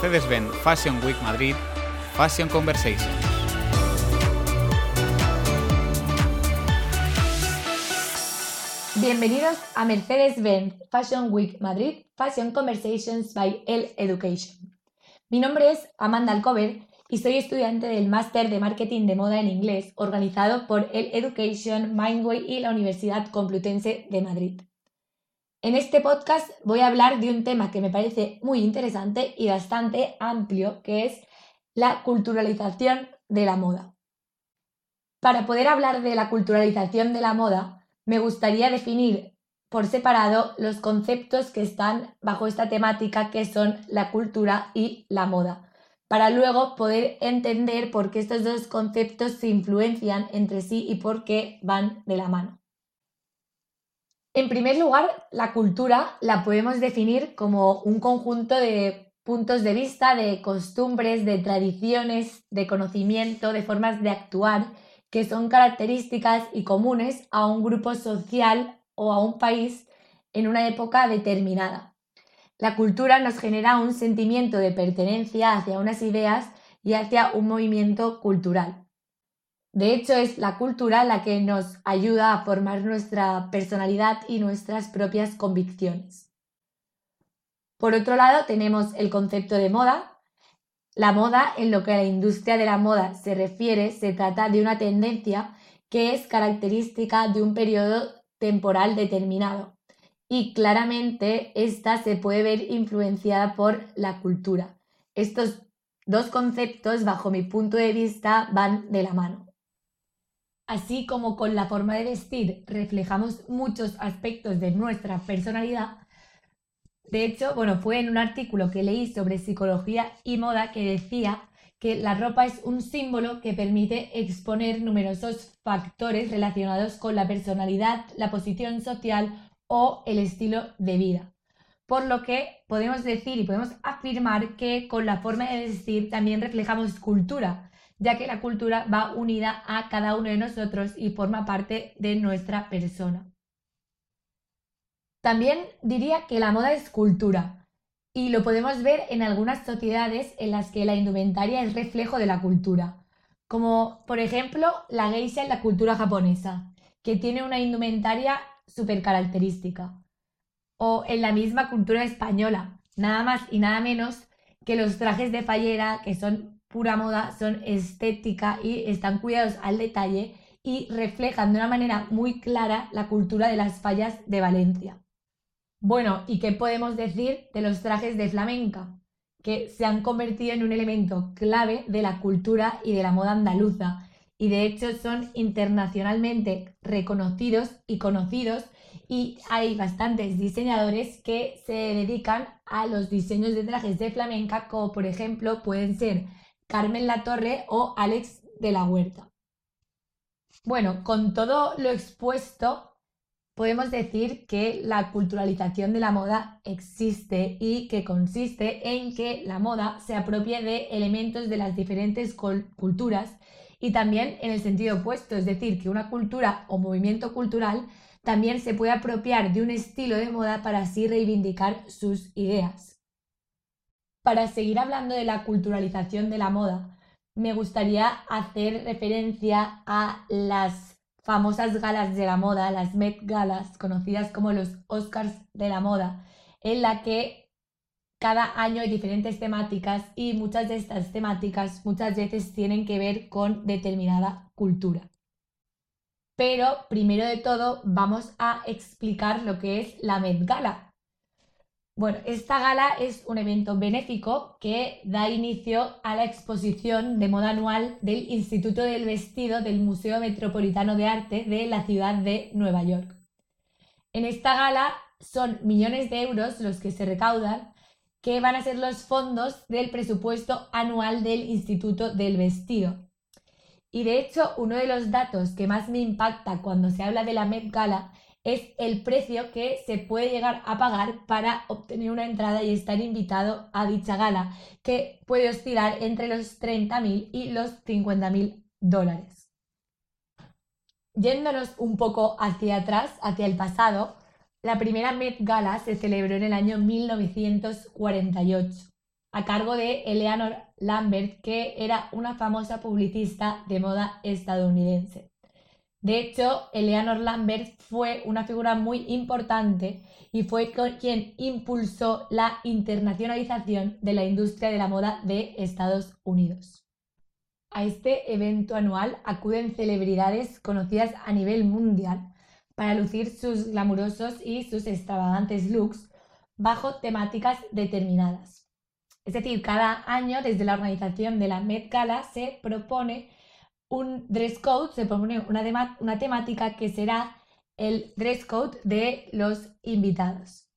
Mercedes-Benz Fashion Week Madrid, Fashion Conversation. Bienvenidos a Mercedes-Benz Fashion Week Madrid Fashion Conversations by El Education. Mi nombre es Amanda Alcover y soy estudiante del máster de marketing de moda en inglés organizado por El Education, Mindway y la Universidad Complutense de Madrid. En este podcast voy a hablar de un tema que me parece muy interesante y bastante amplio, que es la culturalización de la moda. Para poder hablar de la culturalización de la moda, me gustaría definir por separado los conceptos que están bajo esta temática, que son la cultura y la moda, para luego poder entender por qué estos dos conceptos se influencian entre sí y por qué van de la mano. En primer lugar, la cultura la podemos definir como un conjunto de puntos de vista, de costumbres, de tradiciones, de conocimiento, de formas de actuar que son características y comunes a un grupo social o a un país en una época determinada. La cultura nos genera un sentimiento de pertenencia hacia unas ideas y hacia un movimiento cultural. De hecho, es la cultura la que nos ayuda a formar nuestra personalidad y nuestras propias convicciones. Por otro lado, tenemos el concepto de moda. La moda, en lo que a la industria de la moda se refiere, se trata de una tendencia que es característica de un periodo temporal determinado. Y claramente esta se puede ver influenciada por la cultura. Estos dos conceptos, bajo mi punto de vista, van de la mano. Así como con la forma de vestir reflejamos muchos aspectos de nuestra personalidad, de hecho, bueno, fue en un artículo que leí sobre psicología y moda que decía que la ropa es un símbolo que permite exponer numerosos factores relacionados con la personalidad, la posición social o el estilo de vida. Por lo que podemos decir y podemos afirmar que con la forma de vestir también reflejamos cultura, ya que la cultura va unida a cada uno de nosotros y forma parte de nuestra persona. También diría que la moda es cultura y lo podemos ver en algunas sociedades en las que la indumentaria es reflejo de la cultura, como por ejemplo la geisha en la cultura japonesa, que tiene una indumentaria súper característica, o en la misma cultura española, nada más y nada menos que los trajes de fallera, que son pura moda, son estética y están cuidados al detalle y reflejan de una manera muy clara la cultura de las fallas de Valencia. Bueno, ¿y qué podemos decir de los trajes de flamenca? Que se han convertido en un elemento clave de la cultura y de la moda andaluza y de hecho son internacionalmente reconocidos y conocidos y hay bastantes diseñadores que se dedican a los diseños de trajes de flamenca como por ejemplo pueden ser Carmen Latorre o Alex de la Huerta. Bueno, con todo lo expuesto, podemos decir que la culturalización de la moda existe y que consiste en que la moda se apropie de elementos de las diferentes culturas y también en el sentido opuesto, es decir, que una cultura o movimiento cultural también se puede apropiar de un estilo de moda para así reivindicar sus ideas. Para seguir hablando de la culturalización de la moda, me gustaría hacer referencia a las famosas galas de la moda, las Met Galas, conocidas como los Oscars de la moda, en la que cada año hay diferentes temáticas y muchas de estas temáticas muchas veces tienen que ver con determinada cultura. Pero primero de todo vamos a explicar lo que es la Met Gala, bueno, esta gala es un evento benéfico que da inicio a la exposición de moda anual del Instituto del Vestido del Museo Metropolitano de Arte de la ciudad de Nueva York. En esta gala son millones de euros los que se recaudan, que van a ser los fondos del presupuesto anual del Instituto del Vestido. Y de hecho, uno de los datos que más me impacta cuando se habla de la Met Gala es el precio que se puede llegar a pagar para obtener una entrada y estar invitado a dicha gala, que puede oscilar entre los 30.000 y los 50.000 dólares. Yéndonos un poco hacia atrás, hacia el pasado, la primera Met Gala se celebró en el año 1948 a cargo de Eleanor Lambert, que era una famosa publicista de moda estadounidense. De hecho, Eleanor Lambert fue una figura muy importante y fue quien impulsó la internacionalización de la industria de la moda de Estados Unidos. A este evento anual acuden celebridades conocidas a nivel mundial para lucir sus glamurosos y sus extravagantes looks bajo temáticas determinadas. Es decir, cada año desde la organización de la Met Gala se propone un dress code, se propone una, una temática que será el dress code de los invitados.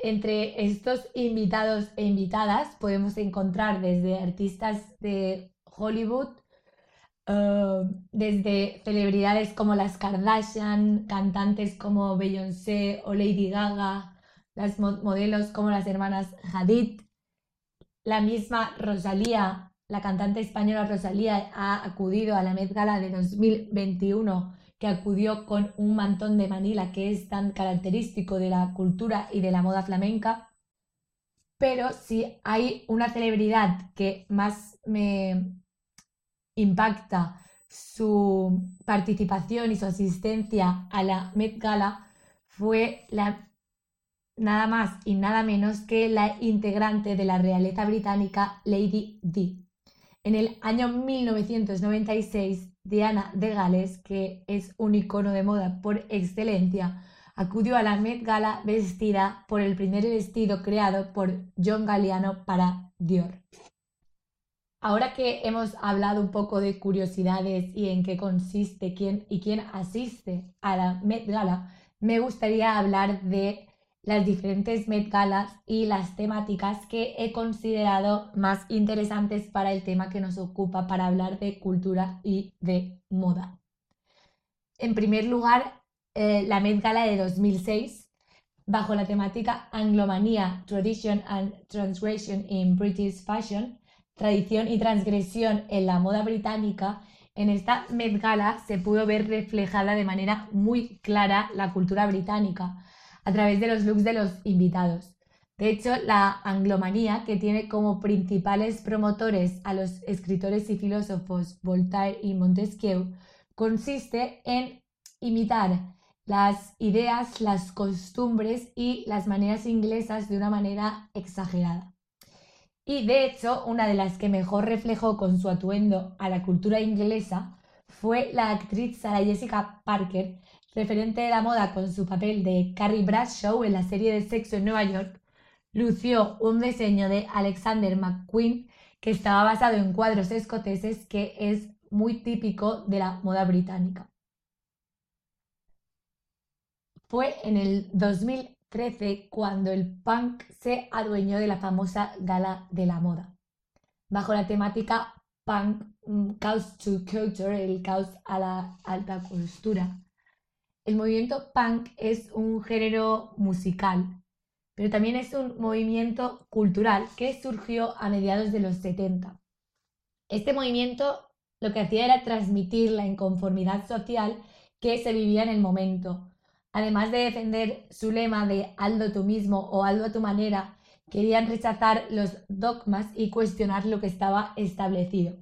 Entre estos invitados e invitadas podemos encontrar desde artistas de Hollywood, eh, desde celebridades como las Kardashian, cantantes como Beyoncé o Lady Gaga, las modelos como las hermanas Hadid, la misma Rosalía, la cantante española Rosalía ha acudido a la Met Gala de 2021 que acudió con un mantón de Manila que es tan característico de la cultura y de la moda flamenca. Pero si hay una celebridad que más me impacta su participación y su asistencia a la Met Gala fue nada más y nada menos que la integrante de la realeza británica Lady Di. En el año 1996 Diana de Gales, que es un icono de moda por excelencia, acudió a la Met Gala vestida por el primer vestido creado por John Galliano para Dior. Ahora que hemos hablado un poco de curiosidades y en qué consiste quién y quién asiste a la Met Gala, me gustaría hablar de las diferentes Met Galas y las temáticas que he considerado más interesantes para el tema que nos ocupa para hablar de cultura y de moda. En primer lugar, eh, la Met Gala de 2006, bajo la temática Anglomanía, Tradition and Transgression in British Fashion, tradición y transgresión en la moda británica, en esta Met Gala se pudo ver reflejada de manera muy clara la cultura británica a través de los looks de los invitados. De hecho, la anglomanía, que tiene como principales promotores a los escritores y filósofos Voltaire y Montesquieu, consiste en imitar las ideas, las costumbres y las maneras inglesas de una manera exagerada. Y de hecho, una de las que mejor reflejó con su atuendo a la cultura inglesa fue la actriz Sarah Jessica Parker, referente de la moda con su papel de Carrie Bradshaw en la serie de Sexo en Nueva York, lució un diseño de Alexander McQueen que estaba basado en cuadros escoceses que es muy típico de la moda británica. Fue en el 2013 cuando el punk se adueñó de la famosa gala de la moda, bajo la temática punk, mm, caos to culture, el caos a la alta costura el movimiento punk es un género musical, pero también es un movimiento cultural que surgió a mediados de los 70. Este movimiento lo que hacía era transmitir la inconformidad social que se vivía en el momento. Además de defender su lema de aldo tú mismo o aldo a tu manera, querían rechazar los dogmas y cuestionar lo que estaba establecido.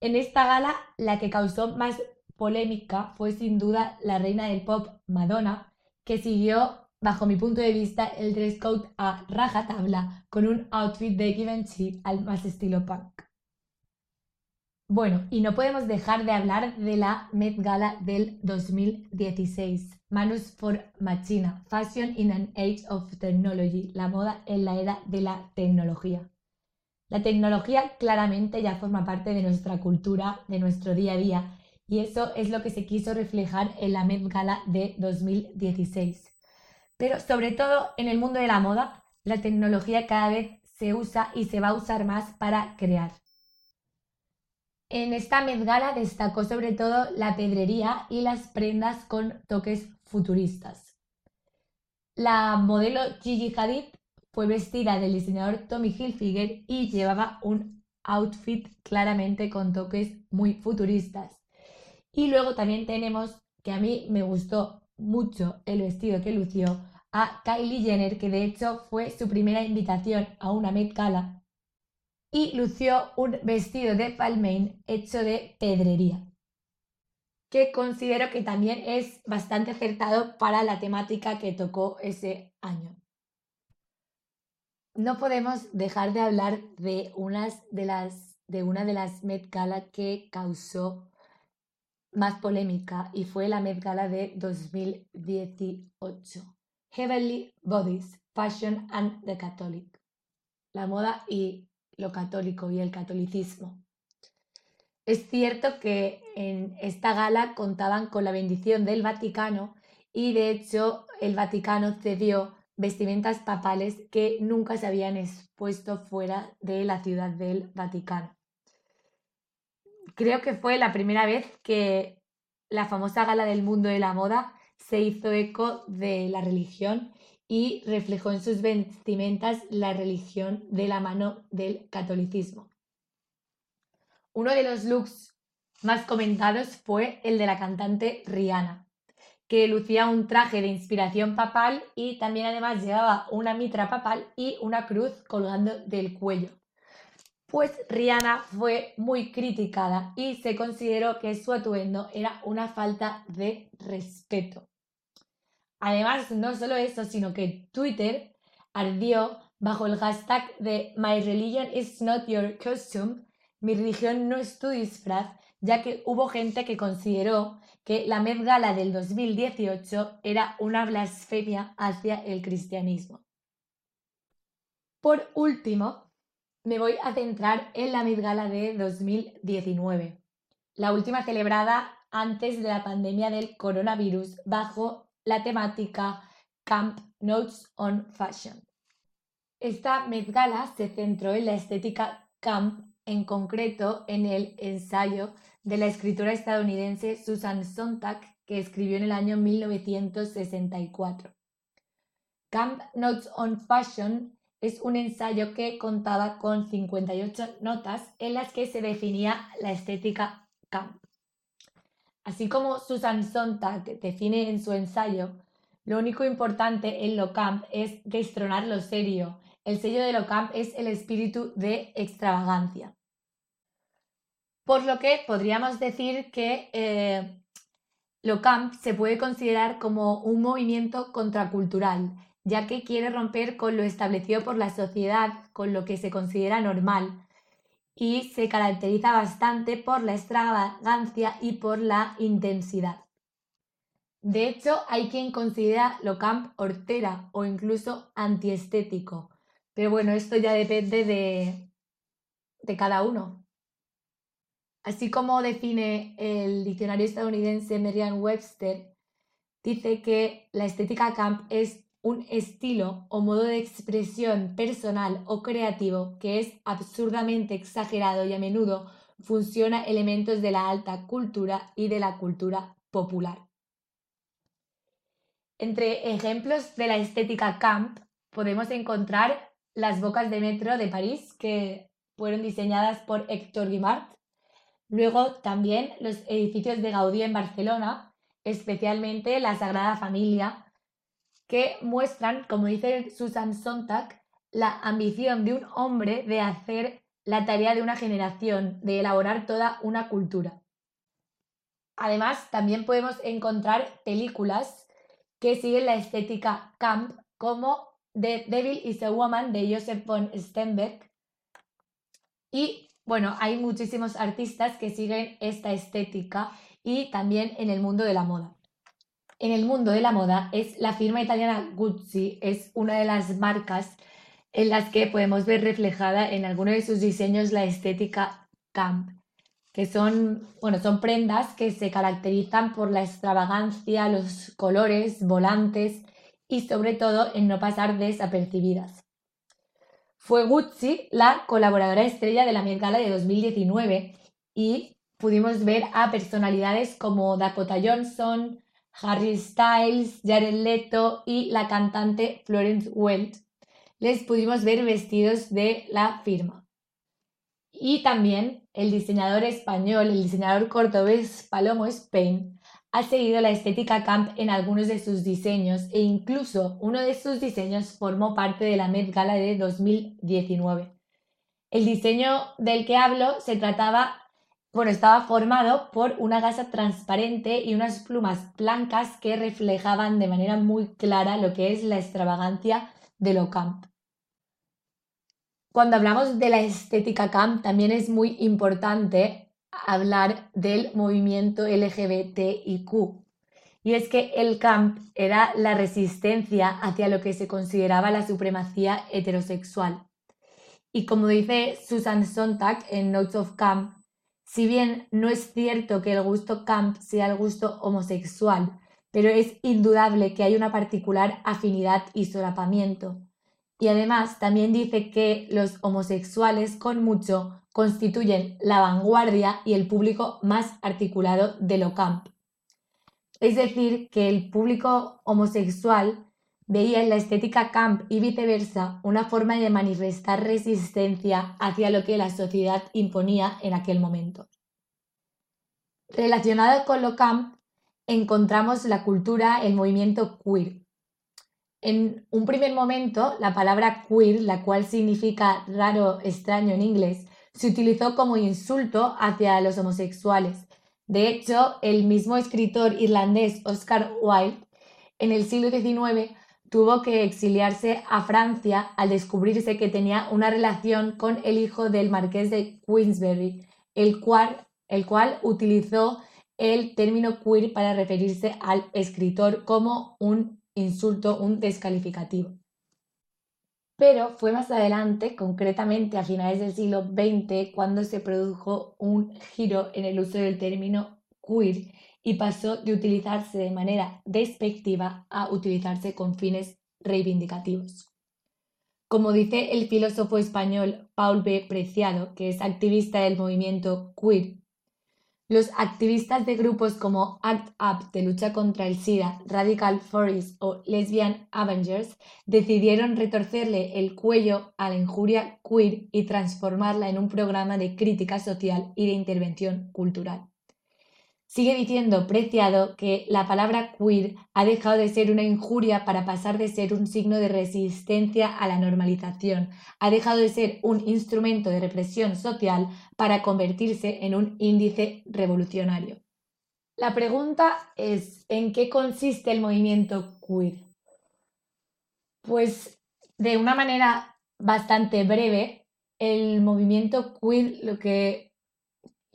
En esta gala, la que causó más polémica fue sin duda la reina del pop Madonna, que siguió, bajo mi punto de vista, el dress code a rajatabla con un outfit de Givenchy al más estilo punk. Bueno, y no podemos dejar de hablar de la Met Gala del 2016, Manus for Machina, Fashion in an Age of Technology, la moda en la era de la tecnología. La tecnología claramente ya forma parte de nuestra cultura, de nuestro día a día, y eso es lo que se quiso reflejar en la Met Gala de 2016. Pero sobre todo en el mundo de la moda, la tecnología cada vez se usa y se va a usar más para crear. En esta Met Gala destacó sobre todo la pedrería y las prendas con toques futuristas. La modelo Gigi Hadid fue vestida del diseñador Tommy Hilfiger y llevaba un outfit claramente con toques muy futuristas. Y luego también tenemos, que a mí me gustó mucho el vestido que lució, a Kylie Jenner, que de hecho fue su primera invitación a una Met Gala, y lució un vestido de Balmain hecho de pedrería, que considero que también es bastante acertado para la temática que tocó ese año. No podemos dejar de hablar de, unas de, las, de una de las Met Gala que causó más polémica y fue la Met de 2018. Heavenly Bodies, Fashion and the Catholic. La moda y lo católico y el catolicismo. Es cierto que en esta gala contaban con la bendición del Vaticano y de hecho el Vaticano cedió vestimentas papales que nunca se habían expuesto fuera de la ciudad del Vaticano. Creo que fue la primera vez que la famosa gala del mundo de la moda se hizo eco de la religión y reflejó en sus vestimentas la religión de la mano del catolicismo. Uno de los looks más comentados fue el de la cantante Rihanna, que lucía un traje de inspiración papal y también además llevaba una mitra papal y una cruz colgando del cuello. Pues Rihanna fue muy criticada y se consideró que su atuendo era una falta de respeto. Además, no solo eso, sino que Twitter ardió bajo el hashtag de My religion is not your costume, mi religión no es tu disfraz, ya que hubo gente que consideró que la Met Gala del 2018 era una blasfemia hacia el cristianismo. Por último, me voy a centrar en la Met Gala de 2019, la última celebrada antes de la pandemia del coronavirus bajo la temática Camp Notes on Fashion. Esta Met Gala se centró en la estética camp, en concreto en el ensayo de la escritora estadounidense Susan Sontag, que escribió en el año 1964. Camp Notes on Fashion es un ensayo que contaba con 58 notas en las que se definía la estética camp. Así como Susan Sontag define en su ensayo, lo único importante en lo camp es destronar lo serio. El sello de lo camp es el espíritu de extravagancia. Por lo que podríamos decir que eh, lo camp se puede considerar como un movimiento contracultural, ya que quiere romper con lo establecido por la sociedad, con lo que se considera normal, y se caracteriza bastante por la extravagancia y por la intensidad. De hecho, hay quien considera lo camp hortera o incluso antiestético, pero bueno, esto ya depende de, de cada uno. Así como define el diccionario estadounidense Merriam-Webster, dice que la estética camp es un estilo o modo de expresión personal o creativo que es absurdamente exagerado y a menudo funciona elementos de la alta cultura y de la cultura popular. Entre ejemplos de la estética camp podemos encontrar las bocas de metro de París que fueron diseñadas por Héctor Guimard, luego también los edificios de Gaudí en Barcelona, especialmente la Sagrada Familia, que muestran, como dice Susan Sontag, la ambición de un hombre de hacer la tarea de una generación, de elaborar toda una cultura. Además, también podemos encontrar películas que siguen la estética camp, como The Devil is a Woman de Joseph von Stenberg. Y bueno, hay muchísimos artistas que siguen esta estética y también en el mundo de la moda en el mundo de la moda es la firma italiana Gucci, es una de las marcas en las que podemos ver reflejada en alguno de sus diseños la estética camp, que son, bueno, son prendas que se caracterizan por la extravagancia, los colores, volantes y sobre todo en no pasar desapercibidas. Fue Gucci la colaboradora estrella de la Met Gala de 2019 y pudimos ver a personalidades como Dakota Johnson, Harry Styles, Jared Leto y la cantante Florence Welch, les pudimos ver vestidos de la firma. Y también el diseñador español, el diseñador cordobés Palomo Spain, ha seguido la estética camp en algunos de sus diseños e incluso uno de sus diseños formó parte de la Met Gala de 2019. El diseño del que hablo se trataba, bueno, estaba formado por una gasa transparente y unas plumas blancas que reflejaban de manera muy clara lo que es la extravagancia de lo camp. Cuando hablamos de la estética camp, también es muy importante hablar del movimiento LGBTIQ. Y es que el camp era la resistencia hacia lo que se consideraba la supremacía heterosexual. Y como dice Susan Sontag en Notes of Camp, si bien no es cierto que el gusto camp sea el gusto homosexual, pero es indudable que hay una particular afinidad y solapamiento. Y además también dice que los homosexuales con mucho constituyen la vanguardia y el público más articulado de lo camp. Es decir, que el público homosexual veía en la estética camp y viceversa una forma de manifestar resistencia hacia lo que la sociedad imponía en aquel momento. Relacionado con lo camp, encontramos la cultura, el movimiento queer. En un primer momento, la palabra queer, la cual significa raro, extraño en inglés, se utilizó como insulto hacia los homosexuales. De hecho, el mismo escritor irlandés Oscar Wilde en el siglo XIX tuvo que exiliarse a Francia al descubrirse que tenía una relación con el hijo del marqués de Queensberry, el cual, el cual utilizó el término queer para referirse al escritor como un insulto, un descalificativo. Pero fue más adelante, concretamente a finales del siglo XX, cuando se produjo un giro en el uso del término queer y pasó de utilizarse de manera despectiva a utilizarse con fines reivindicativos. Como dice el filósofo español Paul B. Preciado, que es activista del movimiento queer, los activistas de grupos como ACT UP de lucha contra el SIDA, Radical Forest o Lesbian Avengers decidieron retorcerle el cuello a la injuria queer y transformarla en un programa de crítica social y de intervención cultural. Sigue diciendo Preciado que la palabra queer ha dejado de ser una injuria para pasar de ser un signo de resistencia a la normalización, ha dejado de ser un instrumento de represión social para convertirse en un índice revolucionario. La pregunta es, ¿en qué consiste el movimiento queer? Pues de una manera bastante breve, el movimiento queer lo que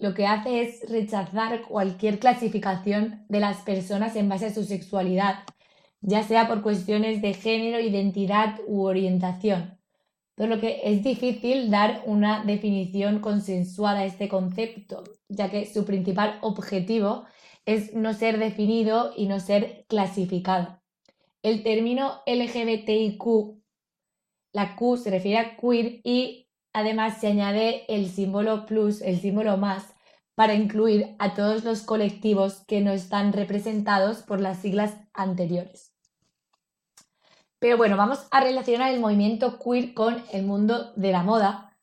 lo que hace es rechazar cualquier clasificación de las personas en base a su sexualidad, ya sea por cuestiones de género, identidad u orientación. Por lo que es difícil dar una definición consensuada a este concepto, ya que su principal objetivo es no ser definido y no ser clasificado. El término LGBTIQ, la Q se refiere a queer y Además, se añade el símbolo plus, el símbolo más, para incluir a todos los colectivos que no están representados por las siglas anteriores. Pero bueno, vamos a relacionar el movimiento queer con el mundo de la moda.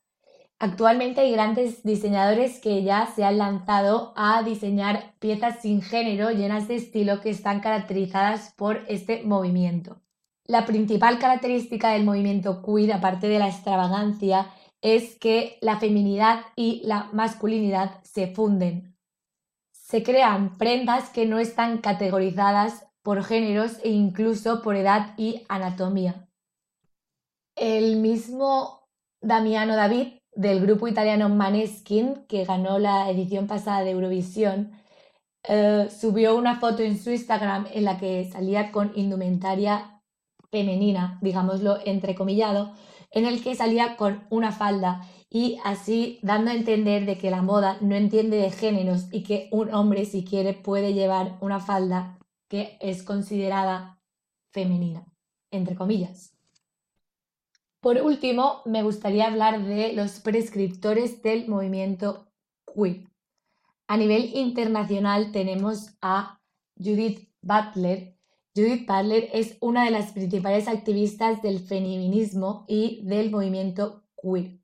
Actualmente hay grandes diseñadores que ya se han lanzado a diseñar piezas sin género llenas de estilo que están caracterizadas por este movimiento. La principal característica del movimiento queer, aparte de la extravagancia, es que la feminidad y la masculinidad se funden. Se crean prendas que no están categorizadas por géneros e incluso por edad y anatomía. El mismo Damiano David del grupo italiano Maneskin, que ganó la edición pasada de Eurovisión, eh, subió una foto en su Instagram en la que salía con indumentaria femenina, digámoslo entrecomillado, en el que salía con una falda y así dando a entender de que la moda no entiende de géneros y que un hombre si quiere puede llevar una falda que es considerada femenina, entre comillas. Por último, me gustaría hablar de los prescriptores del movimiento queer. A nivel internacional tenemos a Judith Butler, Judith Butler es una de las principales activistas del feminismo y del movimiento queer.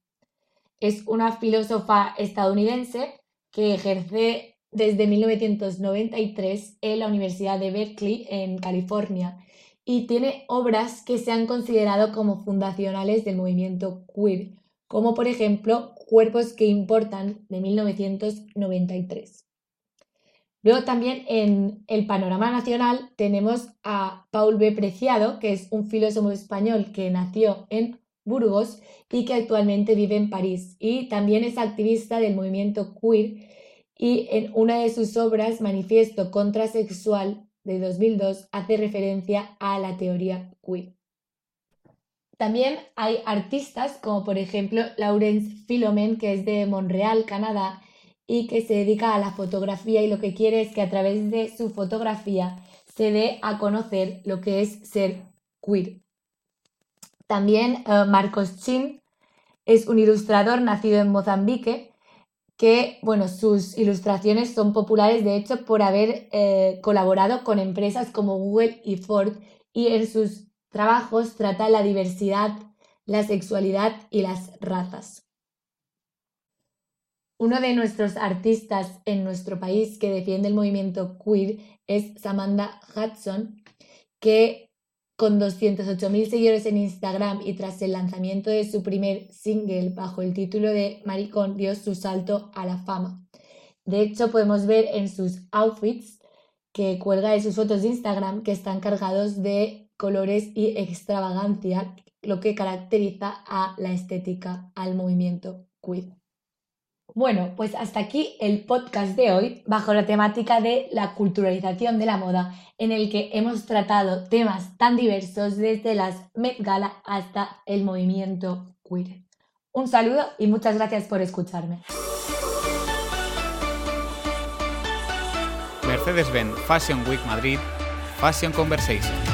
Es una filósofa estadounidense que ejerce desde 1993 en la Universidad de Berkeley, en California, y tiene obras que se han considerado como fundacionales del movimiento queer, como por ejemplo Cuerpos que Importan de 1993. Luego también en el panorama nacional tenemos a Paul B. Preciado, que es un filósofo español que nació en Burgos y que actualmente vive en París. Y también es activista del movimiento queer y en una de sus obras, Manifiesto Contrasexual de 2002, hace referencia a la teoría queer. También hay artistas como por ejemplo Laurence Philomen, que es de Montreal, Canadá, y que se dedica a la fotografía y lo que quiere es que a través de su fotografía se dé a conocer lo que es ser queer. También eh, Marcos Chin es un ilustrador nacido en Mozambique que, bueno, sus ilustraciones son populares de hecho por haber eh, colaborado con empresas como Google y Ford y en sus trabajos trata la diversidad, la sexualidad y las razas. Uno de nuestros artistas en nuestro país que defiende el movimiento queer es Samantha Hudson, que con 208.000 seguidores en Instagram y tras el lanzamiento de su primer single bajo el título de Maricón dio su salto a la fama. De hecho, podemos ver en sus outfits que cuelga de sus fotos de Instagram que están cargados de colores y extravagancia, lo que caracteriza a la estética, al movimiento queer. Bueno, pues hasta aquí el podcast de hoy bajo la temática de la culturalización de la moda, en el que hemos tratado temas tan diversos desde las Met Gala hasta el movimiento queer. Un saludo y muchas gracias por escucharme. Mercedes-Benz Fashion Week Madrid, Fashion Conversation.